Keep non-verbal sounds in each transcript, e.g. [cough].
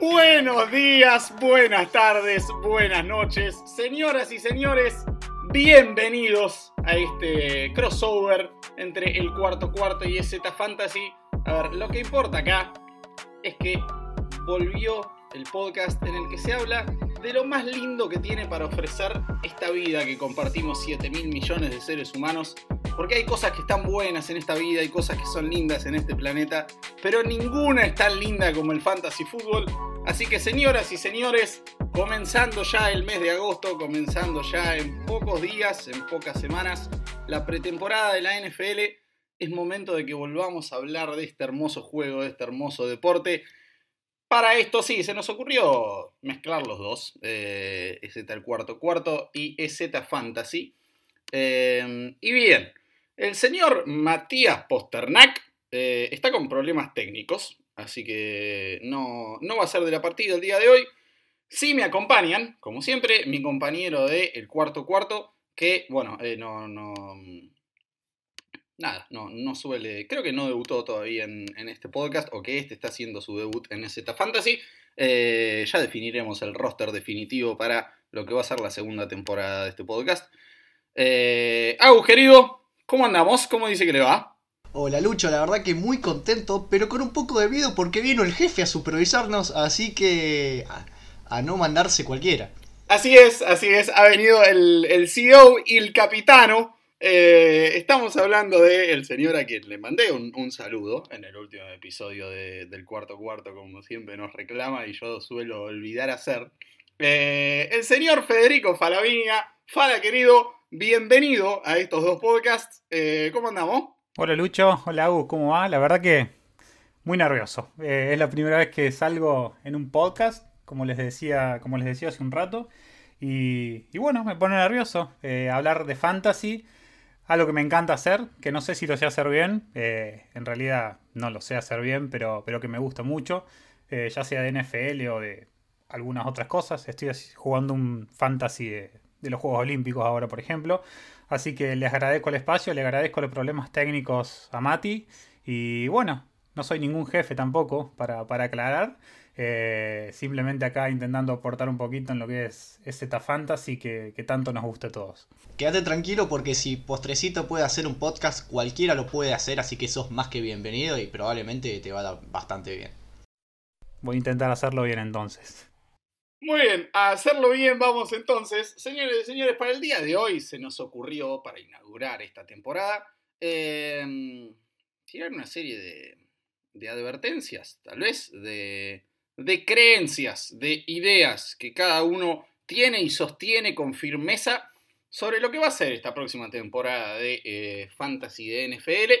Buenos días, buenas tardes, buenas noches, señoras y señores, bienvenidos a este crossover entre el cuarto cuarto y EZ Fantasy. A ver, lo que importa acá es que volvió el podcast en el que se habla de lo más lindo que tiene para ofrecer esta vida que compartimos 7 mil millones de seres humanos. Porque hay cosas que están buenas en esta vida, hay cosas que son lindas en este planeta, pero ninguna es tan linda como el fantasy fútbol. Así que señoras y señores, comenzando ya el mes de agosto, comenzando ya en pocos días, en pocas semanas, la pretemporada de la NFL, es momento de que volvamos a hablar de este hermoso juego, de este hermoso deporte para esto sí, se nos ocurrió mezclar los dos, eh, EZ el cuarto cuarto y EZ Fantasy. Eh, y bien, el señor Matías Posternak eh, está con problemas técnicos, así que no, no va a ser de la partida el día de hoy. Sí me acompañan, como siempre, mi compañero de El Cuarto Cuarto, que, bueno, eh, no, no, nada, no, no suele, creo que no debutó todavía en, este podcast o que este está haciendo su debut en Z Fantasy. Eh, ya definiremos el roster definitivo para lo que va a ser la segunda temporada de este podcast. Eh, Agus, querido, ¿cómo andamos? ¿Cómo dice que le va? Hola Lucho, la verdad que muy contento, pero con un poco de miedo porque vino el jefe a supervisarnos, así que a, no mandarse cualquiera. Así es, así es, ha venido el, el CEO y el capitano eh, estamos hablando del señor a quien le mandé un, saludo en el último episodio del cuarto cuarto, como siempre nos reclama y yo suelo olvidar hacer. Eh, el señor Federico Falavinia. Fala querido, bienvenido a estos dos podcasts. Eh, ¿Cómo andamos? Hola Lucho, hola Hugo, ¿cómo va? La verdad que muy nervioso. es la primera vez que salgo en un podcast, como les decía, como les decía hace un rato. Y, bueno, me pone nervioso hablar de fantasy algo que me encanta hacer, que no sé si lo sé hacer bien, eh, en realidad no lo sé hacer bien, pero, pero que me gusta mucho, eh, ya sea de NFL o de algunas otras cosas. Estoy jugando un fantasy de, los Juegos Olímpicos ahora, por ejemplo. Así que les agradezco el espacio, le agradezco los problemas técnicos a Mati. Y bueno, no soy ningún jefe tampoco, para, para aclarar. Eh, simplemente acá intentando aportar un poquito en lo que es Z Fantasy que, que, tanto nos gusta a todos. Quédate tranquilo porque si Postrecito puede hacer un podcast, cualquiera lo puede hacer, así que sos más que bienvenido y probablemente te va a dar bastante bien. Voy a intentar hacerlo bien entonces. Muy bien, a hacerlo bien vamos entonces. Señores y señores, para el día de hoy se nos ocurrió, para inaugurar esta temporada, eh, tirar una serie de, de advertencias, tal vez, de de creencias, de ideas que cada uno tiene y sostiene con firmeza sobre lo que va a ser esta próxima temporada de eh, Fantasy de NFL.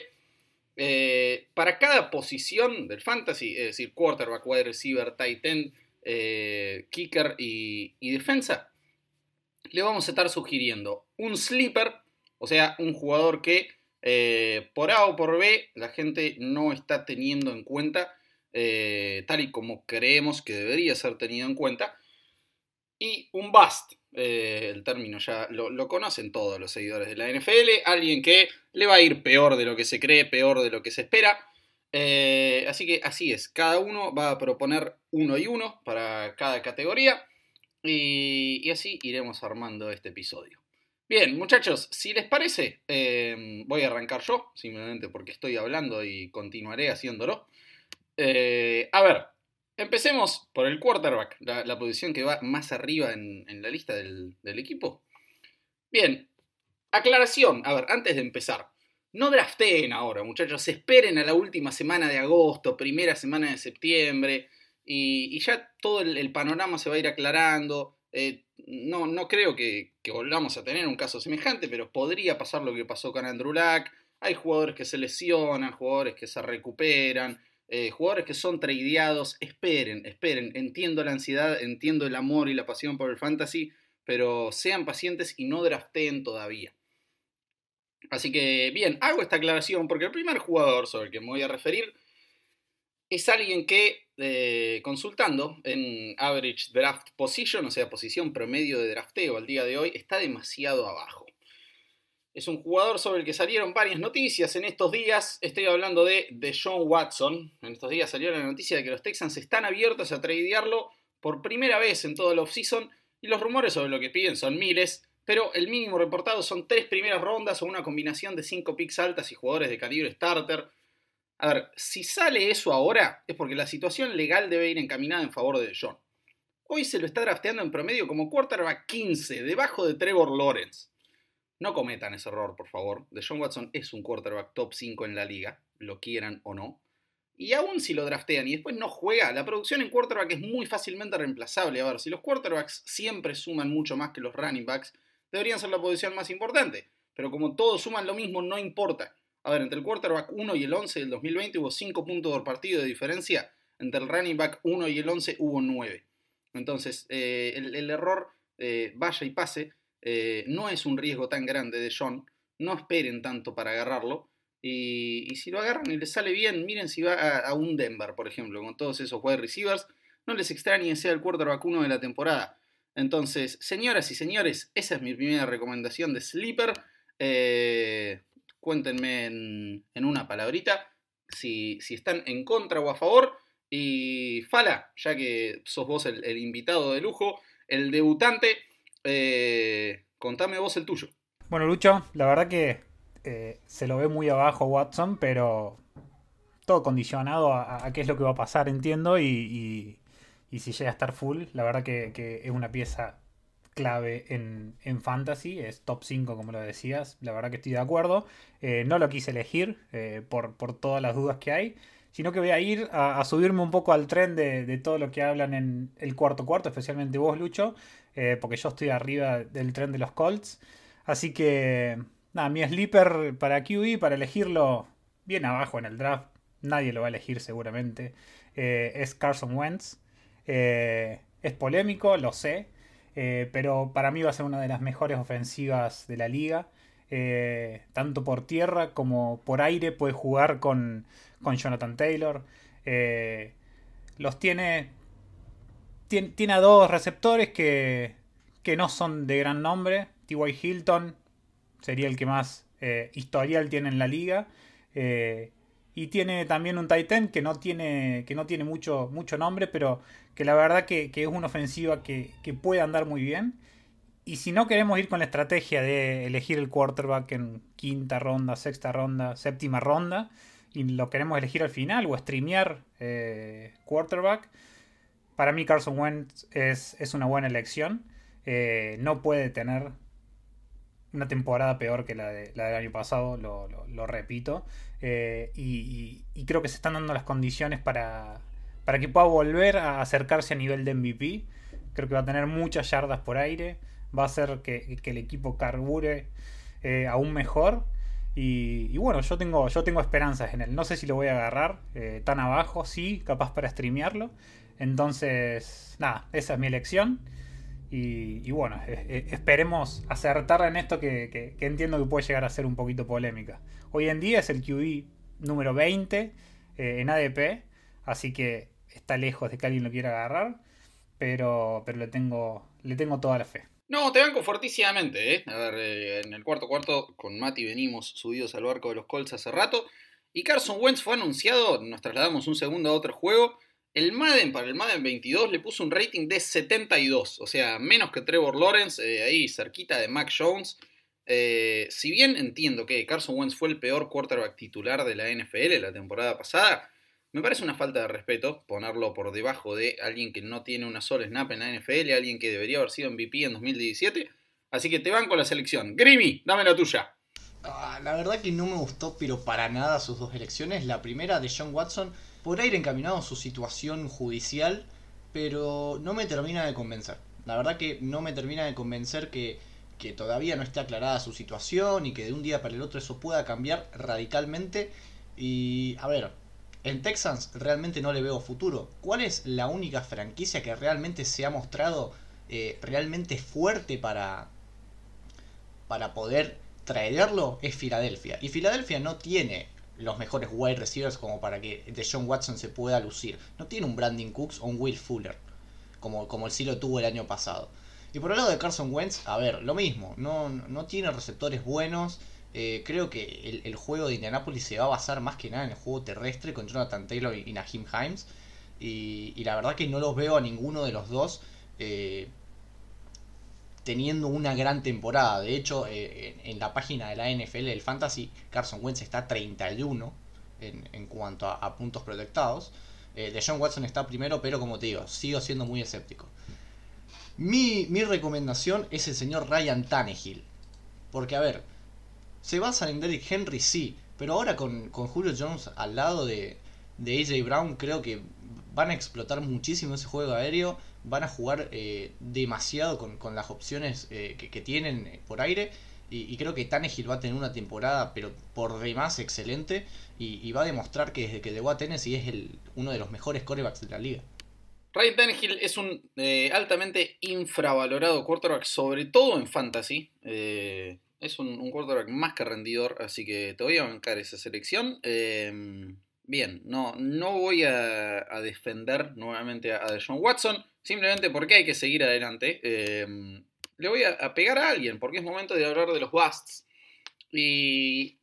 Eh, para cada posición del Fantasy, es decir, quarterback, wide receiver, tight end, eh, kicker y, defensa, le vamos a estar sugiriendo un sleeper, o sea, un jugador que por A o por B la gente no está teniendo en cuenta eh, tal y como creemos que debería ser tenido en cuenta. Y un bust, eh, el término ya lo, conocen todos los seguidores de la NFL, alguien que le va a ir peor de lo que se cree, peor de lo que se espera. Eh, así que así es, cada uno va a proponer uno y uno para cada categoría y, así iremos armando este episodio. Bien, muchachos, si les parece, voy a arrancar yo, simplemente porque estoy hablando y continuaré haciéndolo. Eh, a ver, empecemos por el quarterback, la, posición que va más arriba en, la lista del, equipo. Bien, aclaración, a ver, antes de empezar. No drafteen ahora, muchachos. Esperen a la última semana de agosto, primera semana de septiembre. Y, ya todo el, panorama se va a ir aclarando. Eh, no, no creo que, volvamos a tener un caso semejante, pero podría pasar lo que pasó con Andrew Luck. Hay jugadores que se lesionan, jugadores que se recuperan. Eh, jugadores que son tradeados, esperen, esperen, entiendo la ansiedad, entiendo el amor y la pasión por el fantasy, pero sean pacientes y no drafteen todavía. Así que bien, hago esta aclaración porque el primer jugador sobre el que me voy a referir es alguien que, eh, consultando en Average Draft Position, o sea, posición promedio de drafteo al día de hoy, está demasiado abajo. es un jugador sobre el que salieron varias noticias en estos días. Estoy hablando de, de John Watson. En estos días salió la noticia de que los Texans están abiertos a tradearlo por primera vez en todo el offseason y los rumores sobre lo que piden son miles, pero el mínimo reportado son tres primeras rondas o una combinación de cinco picks altas y jugadores de calibre starter. A ver, si sale eso ahora es porque la situación legal debe ir encaminada en favor de John. Hoy se lo está drafteando en promedio como quarterback 15, debajo de Trevor Lawrence. No cometan ese error, por favor. De John Watson es un quarterback top 5 en la liga, lo quieran o no. Y aún si lo draftean y después no juega, la producción en quarterback es muy fácilmente reemplazable. A ver, si los quarterbacks siempre suman mucho más que los running backs, deberían ser la posición más importante. Pero como todos suman lo mismo, no importa. A ver, entre el quarterback 1 y el 11 del 2020 hubo 5 puntos por partido de diferencia. Entre el running back 1 y el 11 hubo 9. Entonces, eh, el, error, eh, vaya y pase, eh, no es un riesgo tan grande de John. No esperen tanto para agarrarlo. Y, si lo agarran y les sale bien, miren si va a, un Denver, por ejemplo, con todos esos wide receivers, no les extrañe sea el quarterback uno de la temporada. Entonces, señoras y señores, esa es mi primera recomendación de Sleeper. Eh, cuéntenme en, una palabrita si, están en contra o a favor. Y Fala, ya que sos vos el, invitado de lujo, el debutante, eh, contame vos el tuyo. Bueno, Lucho, la verdad que eh, se lo ve muy abajo Watson, pero todo condicionado a, qué es lo que va a pasar, entiendo, y, si llega a estar full, la verdad que, es una pieza clave en, Fantasy, es top 5 como lo decías, la verdad que estoy de acuerdo, eh, no lo quise elegir eh, por, todas las dudas que hay, sino que voy a ir a, subirme un poco al tren de, todo lo que hablan en el cuarto cuarto, especialmente vos Lucho, porque yo estoy arriba del tren de los Colts, así que Nada, mi sleeper para QE, para elegirlo bien abajo en el draft, nadie lo va a elegir seguramente, eh, es Carson Wentz. Eh, es polémico, lo sé, eh, pero para mí va a ser una de las mejores ofensivas de la liga. tanto por tierra como por aire puede jugar con, con Jonathan Taylor. los tiene, tiene, tiene. a dos receptores que, que no son de gran nombre. T.Y. Hilton sería el que más eh, historial tiene en la liga. Eh, y tiene también un Titan que no tiene, que no tiene mucho, mucho nombre, pero que la verdad que, es una ofensiva que, puede andar muy bien. Y si no queremos ir con la estrategia de elegir el quarterback en quinta ronda, sexta ronda, séptima ronda, y lo queremos elegir al final o streamear eh, quarterback, para mí Carson Wentz es, es una buena elección. no puede tener una temporada peor que la, de, la del año pasado, lo, repito. Eh, y, creo que se están dando las condiciones para, para que pueda volver a acercarse a nivel de MVP. Creo que va a tener muchas yardas por aire. Va a hacer que, el equipo carbure eh, aún mejor. Y, bueno, yo tengo, yo tengo esperanzas en él. No sé si lo voy a agarrar eh, tan abajo, sí, capaz para streamearlo. Entonces, nada, esa es mi elección. Y, bueno, esperemos acertar en esto que, entiendo que puede llegar a ser un poquito polémica. Hoy en día es el QB número 20 eh, en ADP, así que está lejos de que alguien lo quiera agarrar, pero, pero le, tengo, le tengo toda la fe. No, te banco fortísimamente, ¿eh? A ver, eh, en el cuarto cuarto con Mati venimos subidos al barco de los Colts hace rato. Y Carson Wentz fue anunciado, nos trasladamos un segundo a otro juego. El Madden para el Madden 22 le puso un rating de 72, o sea, menos que Trevor Lawrence, eh, ahí cerquita de Mac Jones. Eh, si bien entiendo que Carson Wentz fue el peor quarterback titular de la NFL la temporada pasada, me parece una falta de respeto ponerlo por debajo de alguien que no tiene una sola snap en la NFL, alguien que debería haber sido MVP en 2017. Así que te van con la selección. Grimmy, dame la tuya. Ah, la verdad que no me gustó, pero para nada sus dos elecciones. La primera de John Watson podrá ir encaminado su situación judicial, pero no me termina de convencer. La verdad que no me termina de convencer que, que todavía no esté aclarada su situación y que de un día para el otro eso pueda cambiar radicalmente. Y a ver, en Texans realmente no le veo futuro. ¿Cuál es la única franquicia que realmente se ha mostrado eh, realmente fuerte para, para poder traerlo? Es Filadelfia. Y Filadelfia no tiene los mejores wide receivers como para que de John Watson se pueda lucir. No tiene un Brandon Cooks o un Will Fuller, como, como el sí lo tuvo el año pasado. Y por el lado de Carson Wentz, a ver, lo mismo, no, no tiene receptores buenos. Eh, creo que el, juego de Indianapolis se va a basar más que nada en el juego terrestre con Jonathan Taylor y, Nahim Himes. Y, la verdad que no los veo a ninguno de los dos eh, teniendo una gran temporada. De hecho, eh, en, la página de la NFL del Fantasy, Carson Wentz está 31 en, en cuanto a, puntos proyectados. de John Watson está primero, pero como te digo, sigo siendo muy escéptico. Mi, mi recomendación es el señor Ryan Tannehill. Porque, a ver, se basa en Derrick Henry, sí, pero ahora con, Julio Jones al lado de, de AJ Brown, creo que van a explotar muchísimo ese juego aéreo, van a jugar eh, demasiado con, las opciones eh, que, tienen eh, por aire. Y, creo que Tannehill va a tener una temporada, pero por demás excelente. Y, va a demostrar que desde que llegó a Tennessee es uno de los mejores corebacks de la liga. Ryan Tannehill es un altamente infravalorado quarterback, sobre todo en fantasy. Es un, quarterback más que rendidor, así que te voy a bancar esa selección. Bien, no, no voy a, defender nuevamente a, John Watson, simplemente porque hay que seguir adelante. Em, le voy a, pegar a alguien, porque es momento de hablar de los busts. Y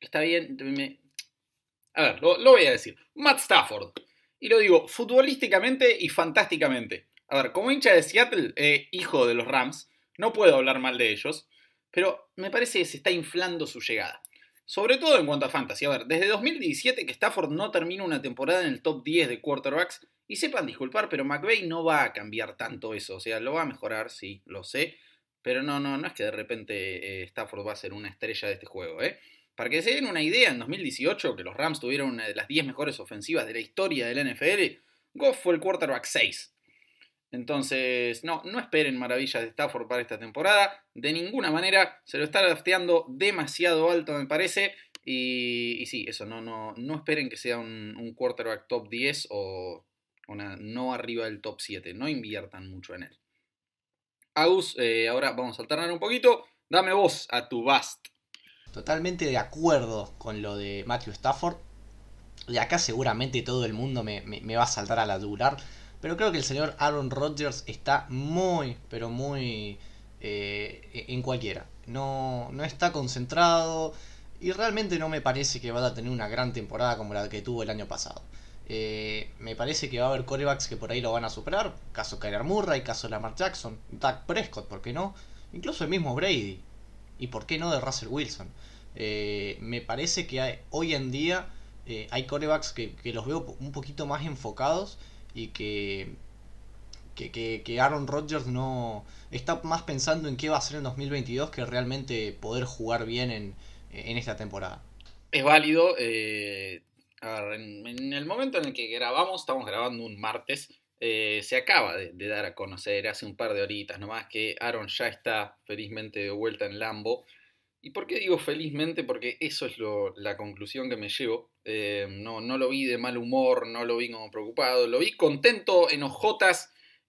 está bien, a ver, lo, voy a decir. Matt Stafford. Y lo digo futbolísticamente y fantásticamente. A ver, como hincha de Seattle, eh, hijo de los Rams, no puedo hablar mal de ellos pero me parece que se está inflando su llegada. Sobre todo en cuanto a fantasy. A ver, desde 2017 que Stafford no termina una temporada en el top 10 de quarterbacks. Y sepan disculpar, pero McVeigh no va a cambiar tanto eso. O sea, lo va a mejorar, sí, lo sé. Pero no, no, no es que de repente eh, Stafford va a ser una estrella de este juego, ¿eh? Para que se den una idea, en 2018, que los Rams tuvieron una de las 10 mejores ofensivas de la historia del NFL, Goff fue el quarterback 6. Entonces, no, no esperen maravillas de Stafford para esta temporada. De ninguna manera. Se lo está drafteando demasiado alto, me parece. Y, sí, eso, no, no, no esperen que sea un, quarterback top 10 o una, no arriba del top 7. No inviertan mucho en él. Agus, eh, ahora vamos a alternar un poquito. Dame voz a tu Bast. Totalmente de acuerdo con lo de Matthew Stafford. Y acá seguramente todo el mundo me, me va a saltar a la durar pero creo que el señor Aaron Rodgers está muy, pero muy eh, en cualquiera. No, no está concentrado y realmente no me parece que vaya a tener una gran temporada como la que tuvo el año pasado. Eh, me parece que va a haber corebacks que por ahí lo van a superar. Caso Kyler Murray, caso Lamar Jackson, Doug Prescott, ¿por qué no? Incluso el mismo Brady. ¿Y por qué no de Russell Wilson? Eh, me parece que hoy en día hay corebacks que, que, los veo un poquito más enfocados y que, que, Aaron Rodgers no está más pensando en qué va a hacer en 2022 que realmente poder jugar bien en, esta temporada. Es válido. Eh, en, el momento en el que grabamos, estamos grabando un martes, eh, se acaba de, dar a conocer hace un par de horitas nomás que Aaron ya está felizmente de vuelta en Lambo. ¿Y por qué digo felizmente? Porque eso es la conclusión que me llevo. Eh, no, no lo vi de mal humor, no lo vi como preocupado, lo vi contento, en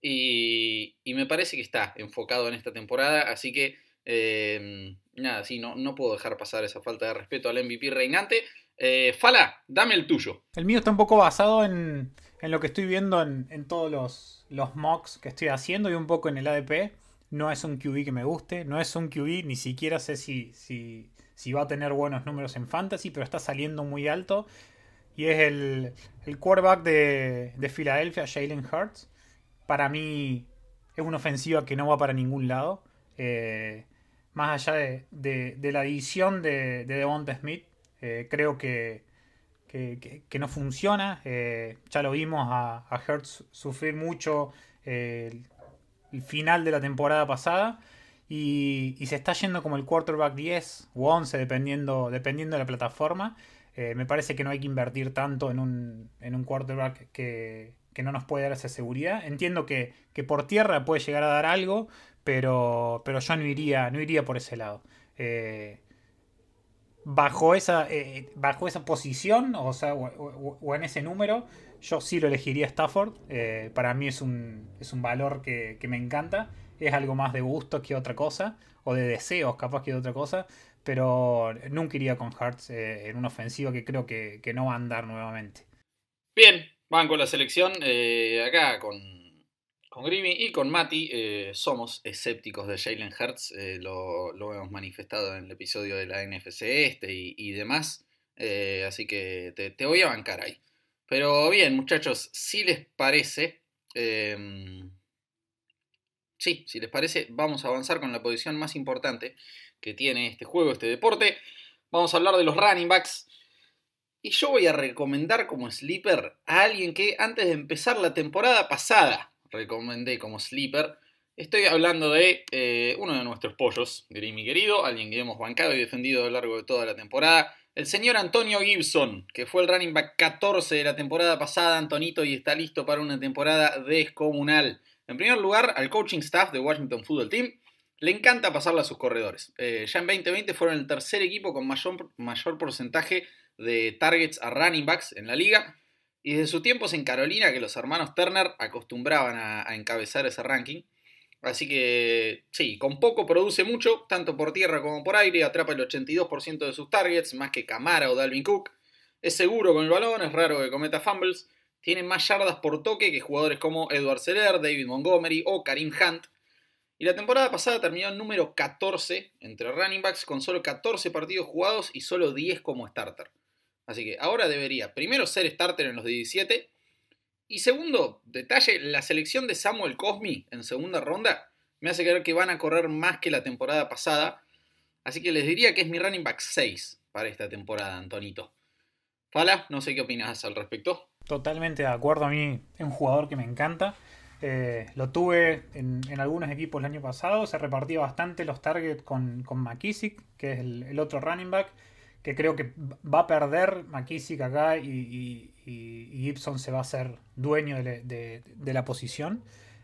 y, y me parece que está enfocado en esta temporada. Así que, eh, nada, sí, no, no puedo dejar pasar esa falta de respeto al MVP reinante. Eh, Fala, dame el tuyo. El mío está un poco basado en, en lo que estoy viendo en, en todos los, los mocks que estoy haciendo y un poco en el ADP. No es un QB que me guste, no es un QB, ni siquiera sé si, si, si va a tener buenos números en fantasy, pero está saliendo muy alto. Y es el, el quarterback de, de Filadelfia, Jalen Hurts. Para mí es una ofensiva que no va para ningún lado. Eh, más allá de, de, la edición de, de Devonta Smith, eh, creo que, que, que, no funciona. Eh, ya lo vimos a, a Hertz sufrir mucho final de la temporada pasada. Y, se está yendo como el quarterback 10 o 11, dependiendo, dependiendo de la plataforma. Eh, me parece que no hay que invertir tanto en un, en un quarterback que, no nos puede dar esa seguridad. Entiendo que, por tierra puede llegar a dar algo, pero, pero yo no iría, no iría por ese lado. Eh, bajo, esa, eh, bajo esa posición, o, sea, o en ese número, yo sí lo elegiría Stafford. Eh, para mí es un, es un valor que, me encanta. Es algo más de gusto que otra cosa. O de deseos, capaz que de otra cosa. Pero nunca iría con Hearts eh, en una ofensiva que creo que, no va a andar nuevamente. Bien, van con la selección. Eh, acá con, Con Grimy y con Mati eh, somos escépticos de Jalen Hurts, eh, lo, lo, hemos manifestado en el episodio de la NFC este y, y demás, eh, así que te, te, voy a bancar ahí. Pero bien, muchachos, si les parece, em, sí, si les parece, vamos a avanzar con la posición más importante que tiene este juego, este deporte. Vamos a hablar de los running backs. Y yo voy a recomendar como sleeper a alguien que antes de empezar la temporada pasada recomendé como sleeper. Estoy hablando de eh, uno de nuestros pollos, mi querido, alguien que hemos bancado y defendido a lo largo de toda la temporada, el señor Antonio Gibson, que fue el running back 14 de la temporada pasada, Antonito, y está listo para una temporada descomunal. En primer lugar, al coaching staff de Washington Football Team le encanta pasarla a sus corredores. Eh, ya en 2020 fueron el tercer equipo con mayor, mayor porcentaje de targets a running backs en la liga. Y desde sus tiempos en Carolina, que los hermanos Turner acostumbraban a, encabezar ese ranking. Así que sí, con poco produce mucho, tanto por tierra como por aire, atrapa el 82% de sus targets, más que Camara o Dalvin Cook. Es seguro con el balón, es raro que cometa fumbles. Tiene más yardas por toque que jugadores como Edward Seller, David Montgomery o Karim Hunt. Y la temporada pasada terminó en número 14 entre running backs con solo 14 partidos jugados y solo 10 como starter. Así que ahora debería primero ser starter en los 17. Y segundo, detalle, la selección de Samuel Cosmi en segunda ronda me hace creer que van a correr más que la temporada pasada. Así que les diría que es mi running back 6 para esta temporada, Antonito. Fala, no sé qué opinas al respecto. Totalmente de acuerdo, a mí es un jugador que me encanta. Eh, lo tuve en, algunos equipos el año pasado, se repartía bastante los targets con, con McKissick, que es el otro running back que creo que va a perder McKissick acá y, Gibson se va a hacer dueño de, la posición.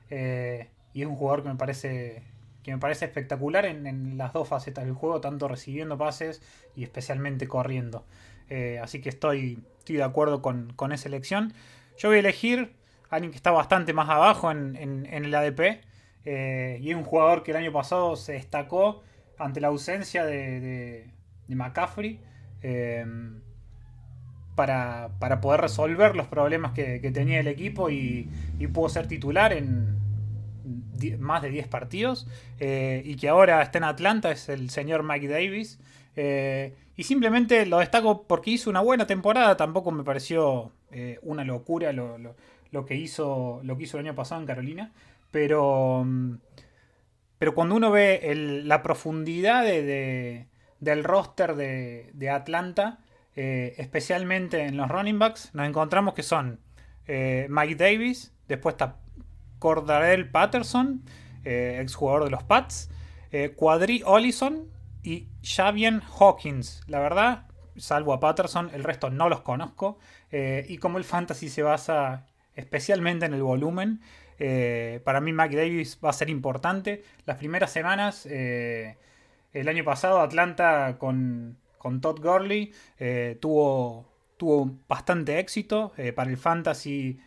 Eh, y es un jugador que me parece que me parece espectacular en, las dos facetas del juego, tanto recibiendo pases y especialmente corriendo. Eh, así que estoy, de acuerdo con, esa elección. Yo voy a elegir a alguien que está bastante más abajo en, el ADP. Eh, y es un jugador que el año pasado se destacó ante la ausencia de McCaffrey. Em, para, poder resolver los problemas que, tenía el equipo y, pudo ser titular en más de 10 partidos eh, y que ahora está en Atlanta es el señor Mike Davis eh, y simplemente lo destaco porque hizo una buena temporada tampoco me pareció eh, una locura lo, que hizo lo que hizo el año pasado en Carolina pero pero cuando uno ve la profundidad de del roster de, Atlanta, eh, especialmente en los running backs, nos encontramos que son eh, Mike Davis, después está Cordarell Patterson, eh, exjugador de los Pats, Quadri Olison y Javier Hawkins. La verdad, salvo a Patterson, el resto no los conozco. y como el fantasy se basa especialmente en el volumen, para mí Mike Davis va a ser importante. Las primeras semanas el año pasado Atlanta con, Todd Gurley eh, tuvo, tuvo bastante éxito. Eh, para el fantasy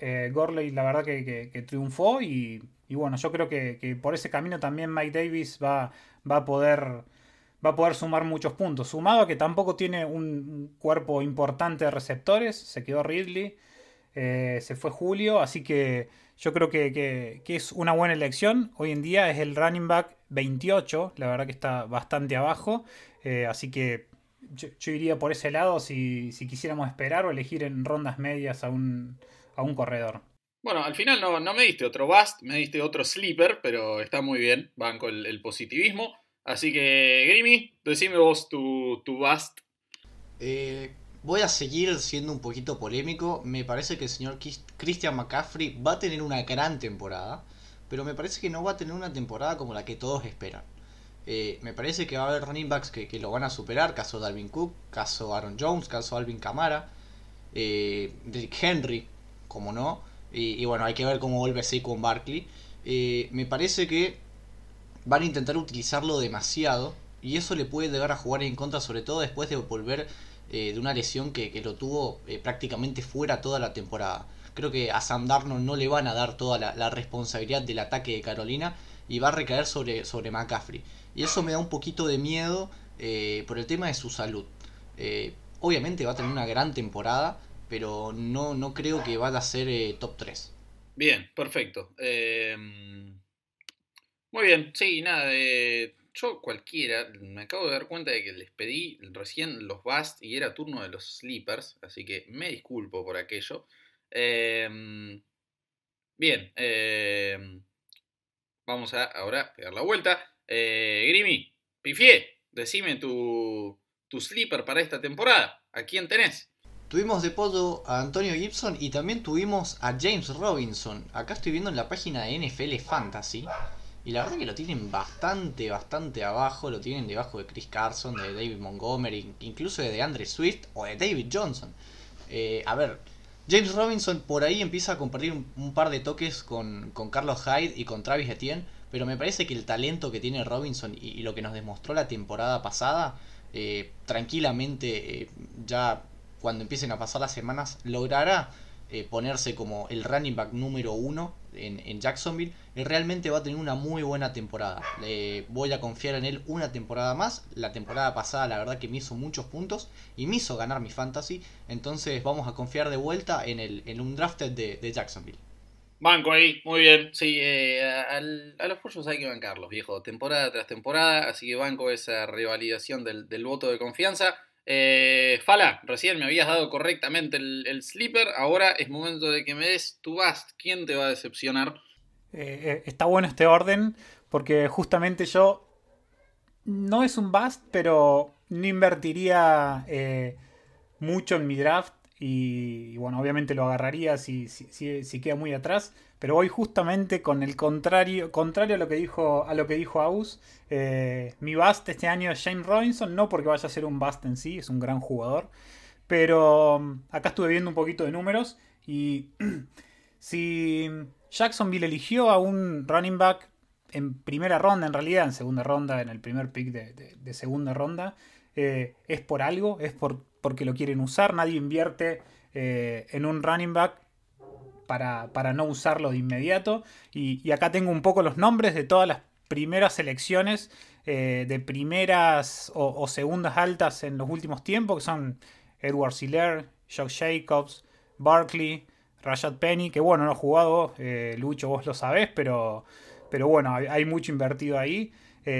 eh, Gurley la verdad que, triunfó y, bueno, yo creo que, por ese camino también Mike Davis va, va, a poder, va a poder sumar muchos puntos. Sumado a que tampoco tiene un cuerpo importante de receptores, se quedó Ridley, se fue Julio, así que yo creo que, es una buena elección. Hoy en día es el running back 28, la verdad que está bastante abajo. Eh, así que yo, iría por ese lado si, quisiéramos esperar o elegir en rondas medias a un, a un corredor. Bueno, al final no, me diste otro bust, me diste otro sleeper, pero está muy bien, van con el, positivismo. Así que, Grimy, decime vos tu, tu bust. Eh, Voy a seguir siendo un poquito polémico. Me parece que el señor Christian McCaffrey va a tener una gran temporada. Pero me parece que no va a tener una temporada como la que todos esperan. Eh, me parece que va a haber running backs que, lo van a superar. Caso Dalvin Cook, caso Aaron Jones, caso Alvin Kamara. Eh, Henry, como no. Y, bueno, hay que ver cómo vuelve con Barkley. Eh, me parece que van a intentar utilizarlo demasiado. Y eso le puede llegar a jugar en contra, sobre todo después de volver eh, de una lesión que, lo tuvo eh, prácticamente fuera toda la temporada. Creo que a Sam Darnold no le van a dar toda la, responsabilidad del ataque de Carolina y va a recaer sobre, sobre McCaffrey. Y eso me da un poquito de miedo eh, por el tema de su salud. obviamente va a tener una gran temporada, pero no, no creo que vaya a ser top 3. Bien, perfecto. Muy bien, sí, nada, yo cualquiera, me acabo de dar cuenta de que les pedí recién los Bast y era turno de los Sleepers, así que me disculpo por aquello. Em, bien, em, vamos a ahora pegar la vuelta. Eh, Grimy, Pifié, decime tu, tu sleeper para esta temporada. ¿A quién tenés? Tuvimos de pollo a Antonio Gibson y también tuvimos a James Robinson. Acá estoy viendo en la página de NFL Fantasy. Y la verdad que lo tienen bastante, bastante abajo. Lo tienen debajo de Chris Carson, de David Montgomery, incluso de DeAndre Swift o de David Johnson. Eh, a ver, James Robinson por ahí empieza a compartir un, par de toques con, Carlos Hyde y con Travis Etienne. Pero me parece que el talento que tiene Robinson y, lo que nos demostró la temporada pasada, eh, tranquilamente eh, ya cuando empiecen a pasar las semanas, logrará ponerse como el running back número uno en, Jacksonville y realmente va a tener una muy buena temporada. voy a confiar en él una temporada más. La temporada pasada la verdad que me hizo muchos puntos y me hizo ganar mi fantasy. Entonces vamos a confiar de vuelta en, el, en un drafted de, Jacksonville. Banco ahí, muy bien. Sí, eh, a los pollos hay que bancarlos, viejo. Temporada tras temporada. Así que banco esa revalidación del voto de confianza. Eh, Fala, recién me habías dado correctamente el, sleeper, ahora es momento de que me des tu bust. ¿Quién te va a decepcionar? Eh, eh, está bueno este orden porque justamente yo no es un bust, pero no invertiría mucho en mi draft y, bueno, obviamente lo agarraría si, si, queda muy atrás. Pero voy justamente con el contrario, contrario a lo que dijo, a lo que dijo Aus. Eh, mi bust este año es James Robinson, no porque vaya a ser un bust en sí, es un gran jugador. Pero mm, acá estuve viendo un poquito de números y [clears throat] si Jacksonville eligió a un running back en primera ronda, en realidad en segunda ronda, en el primer pick de, segunda ronda, eh, es por algo, es por porque lo quieren usar. Nadie invierte eh, en un running back para, no usarlo de inmediato. Y, acá tengo un poco los nombres de todas las primeras selecciones eh, de primeras o, segundas altas en los últimos tiempos, que son Edward Siller, Josh Jacobs, Barkley, Rashad Penny, que bueno, no ha jugado, Lucho, vos lo sabés, pero, pero bueno, hay, mucho invertido ahí.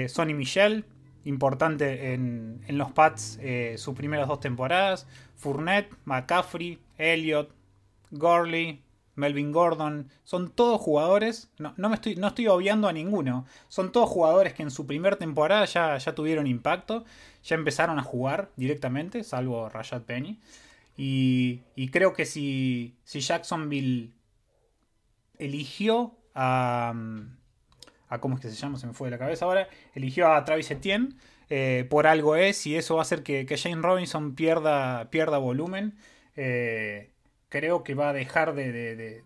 Sonny Michel, importante en, los Pats eh, sus primeras dos temporadas. Fournette, McCaffrey, Elliott, Gorley, Melvin Gordon, son todos jugadores, no, me estoy, no estoy obviando a ninguno, son todos jugadores que en su primera temporada ya, ya tuvieron impacto, ya empezaron a jugar directamente, salvo Rashad Penny. Y, y creo que si, si Jacksonville eligió a, a cómo es que se llama, se me fue de la cabeza ahora, eligió a Travis Etienne, eh, por algo es, y eso va a hacer que, que Robinson pierda, pierda volumen. Eh, creo que va a dejar de,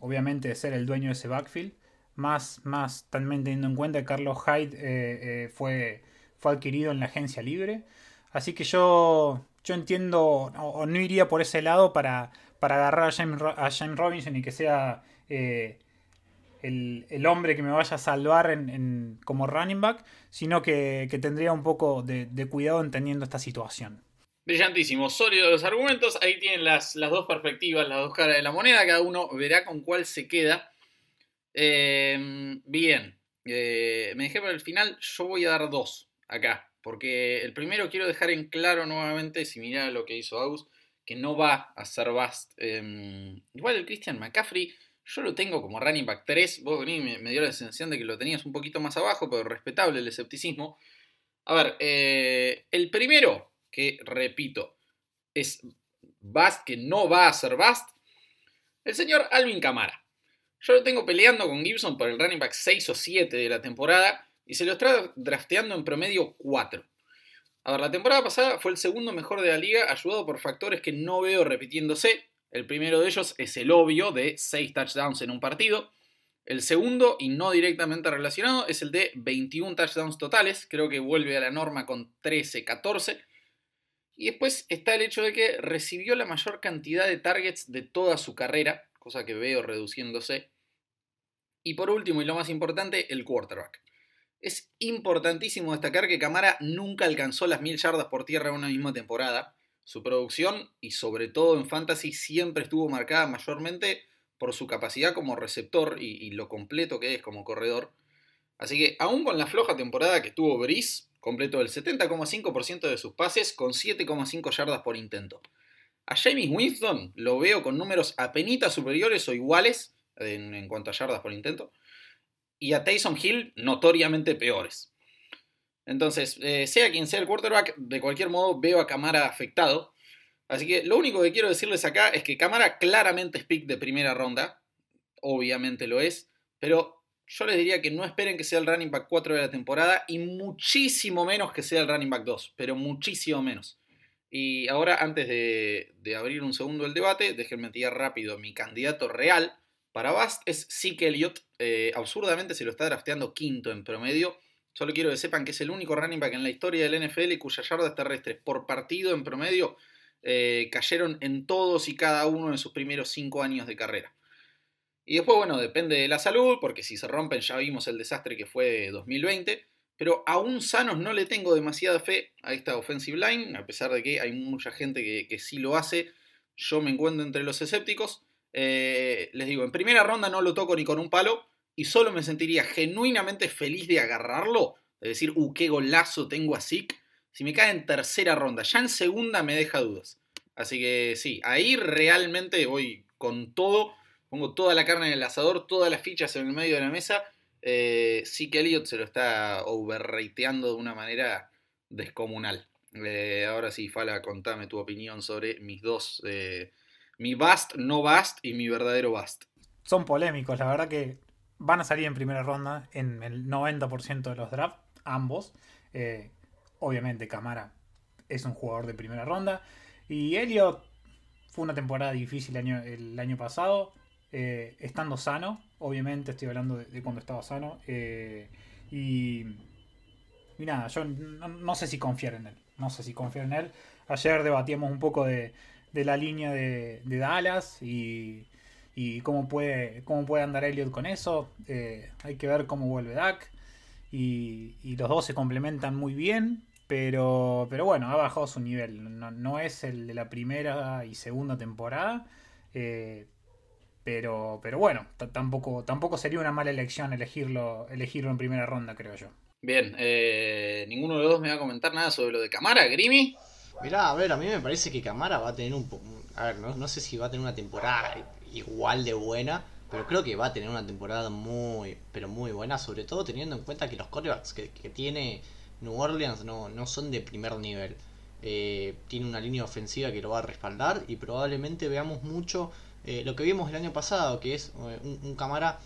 obviamente, de ser el dueño de ese backfield. Más, más también teniendo en cuenta que Carlos Hyde eh, fue, fue adquirido en la agencia libre. Así que yo, yo entiendo, o, no iría por ese lado para, para agarrar a James, a Robinson y que sea el, hombre que me vaya a salvar como running back, sino que, tendría un poco de, cuidado entendiendo esta situación. Brillantísimo, sólidos los argumentos. Ahí tienen las, dos perspectivas, las dos caras de la moneda. Cada uno verá con cuál se queda. Eh, bien, eh, me dejé para el final. Yo voy a dar dos acá. Porque el primero quiero dejar en claro nuevamente, similar a lo que hizo Aus, que no va a ser Bast. Em, igual el Christian McCaffrey yo lo tengo como running back 3. Vos me, me dio la sensación de que lo tenías un poquito más abajo, pero respetable el escepticismo. A ver, eh, el primero, que repito, es Bast, que no va a ser Bast, el señor Alvin Camara. Yo lo tengo peleando con Gibson por el running back 6 o 7 de la temporada y se lo está drafteando en promedio 4. A ver, la temporada pasada fue el segundo mejor de la liga, ayudado por factores que no veo repitiéndose. El primero de ellos es el obvio de 6 touchdowns en un partido. El segundo, y no directamente relacionado, es el de 21 touchdowns totales. Creo que vuelve a la norma con 13, 14. Y después está el hecho de que recibió la mayor cantidad de targets de toda su carrera, cosa que veo reduciéndose. Y por último, y lo más importante, el quarterback. Es importantísimo destacar que Camara nunca alcanzó las 1000 yardas por tierra en una misma temporada. Su producción, y sobre todo en Fantasy, siempre estuvo marcada mayormente por su capacidad como receptor y, lo completo que es como corredor. Así que, aún con la floja temporada que tuvo Brice, completó el 70,5% de sus pases con 7,5 yardas por intento. A James Winston lo veo con números apenas superiores o iguales en, cuanto a yardas por intento. Y a Taysom Hill notoriamente peores. Entonces, eh, sea quien sea el quarterback, de cualquier modo veo a Camara afectado. Así que lo único que quiero decirles acá es que Camara claramente es pick de primera ronda. Obviamente lo es. Pero yo les diría que no esperen que sea el running back 4 de la temporada y muchísimo menos que sea el running back 2. Pero muchísimo menos. Y ahora, antes de, abrir un segundo el debate, déjenme tirar rápido. Mi candidato real para Bast es Zeke Elliott. Eh, absurdamente se lo está drafteando quinto en promedio. Solo quiero que sepan que es el único running back en la historia del NFL cuyas yardas terrestres por partido en promedio eh, cayeron en todos y cada uno de sus primeros cinco años de carrera. Y después, bueno, depende de la salud, porque si se rompen ya vimos el desastre que fue 2020. Pero aún sanos no le tengo demasiada fe a esta offensive line, a pesar de que hay mucha gente que, sí lo hace. Yo me encuentro entre los escépticos. Eh, les digo, en primera ronda no lo toco ni con un palo y solo me sentiría genuinamente feliz de agarrarlo, de decir, uh, qué golazo tengo a si me cae en tercera ronda. Ya en segunda me deja dudas. Así que sí, ahí realmente voy con todo, pongo toda la carne en el asador, todas las fichas en el medio de la mesa. Eh, sí que Elliot se lo está overrateando de una manera descomunal. Eh, ahora sí, Fala, contame tu opinión sobre mis dos, eh, mi bust, no bust y mi verdadero bust. Son polémicos, la verdad que van a salir en primera ronda en el 90% de los drafts, ambos. Eh, obviamente Camara es un jugador de primera ronda. Y Elliot fue una temporada difícil el año, el año pasado, eh, estando sano. Obviamente estoy hablando de, cuando estaba sano. Eh, y, y, nada, yo no, sé si confiar en él. No sé si confiar en él. Ayer debatíamos un poco de, de la línea de, de Dallas y y cómo puede, cómo puede andar Elliot con eso. Eh, hay que ver cómo vuelve Dak. Y, los dos se complementan muy bien. Pero, pero bueno, ha bajado su nivel. No, es el de la primera y segunda temporada. Eh, pero, pero bueno, tampoco, tampoco sería una mala elección elegirlo, elegirlo en primera ronda, creo yo. Bien, eh, ninguno de los dos me va a comentar nada sobre lo de Camara, Grimy. Mirá, a ver, a mí me parece que Camara va a tener un... A ver, no, no sé si va a tener una temporada igual de buena, pero creo que va a tener una temporada muy, pero muy buena, sobre todo teniendo en cuenta que los quarterbacks que, tiene New Orleans no, no son de primer nivel. Eh, tiene una línea ofensiva que lo va a respaldar y probablemente veamos mucho eh, lo que vimos el año pasado, que es eh, un, un cámara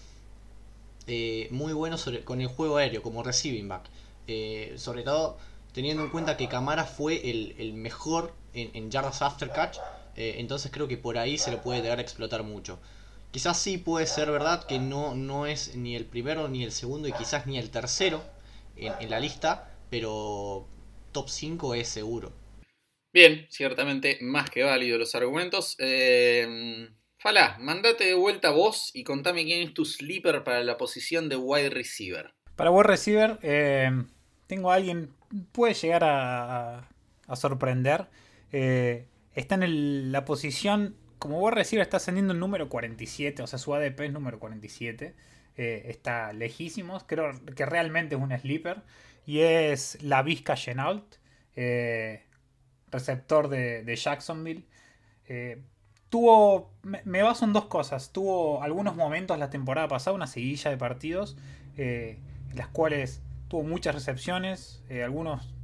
muy bueno sobre, con el juego aéreo como receiving back. sobre todo teniendo en cuenta que Camara fue el, mejor en, en yardas after catch eh, entonces creo que por ahí se lo puede llegar a explotar mucho. Quizás sí puede ser verdad que no, no es ni el primero ni el segundo y quizás ni el tercero en, la lista, pero top 5 es seguro. Bien, ciertamente más que válido los argumentos. Eh, Fala, mandate de vuelta vos y contame quién es tu sleeper para la posición de wide receiver. Para wide receiver, eh, tengo a alguien, puede llegar a, a sorprender. Eh, está en la posición, como vos recibir, está ascendiendo el número 47, o sea, su ADP es número 47. Eh, está lejísimos, creo que realmente es un sleeper. Y es la Vizca Chenault, eh, receptor de, Jacksonville. Eh, tuvo, me, baso en dos cosas. Tuvo algunos momentos la temporada pasada, una seguilla de partidos, en las cuales tuvo muchas recepciones, algunos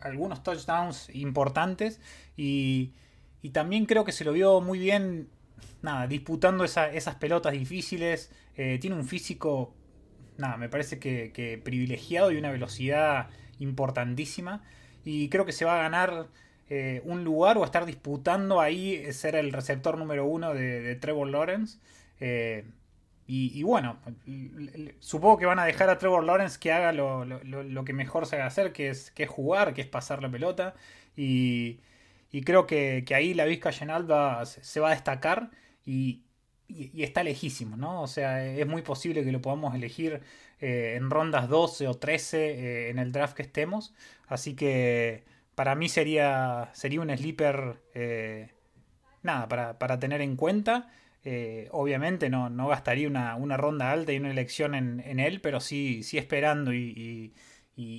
algunos touchdowns importantes y, también creo que se lo vio muy bien, nada, disputando esas pelotas difíciles. Eh, tiene un físico, nada, me parece que, privilegiado y una velocidad importantísima. Y creo que se va a ganar eh, un lugar o a estar disputando ahí ser el receptor número uno de, Trevor Lawrence. Y, bueno, supongo que van a dejar a Trevor Lawrence que haga lo, que mejor se hacer, que es, que es jugar, que es pasar la pelota. Y, creo que, ahí la Vizca Genalba se va a destacar y, está lejísimo, ¿no? O sea, es muy posible que lo podamos elegir eh, en rondas 12 o 13 eh, en el draft que estemos. Así que para mí sería, sería un sleeper, eh, nada, para, para tener en cuenta. Eh, obviamente no, no gastaría una, una, ronda alta y una elección en, en él, pero sí, sí esperando y,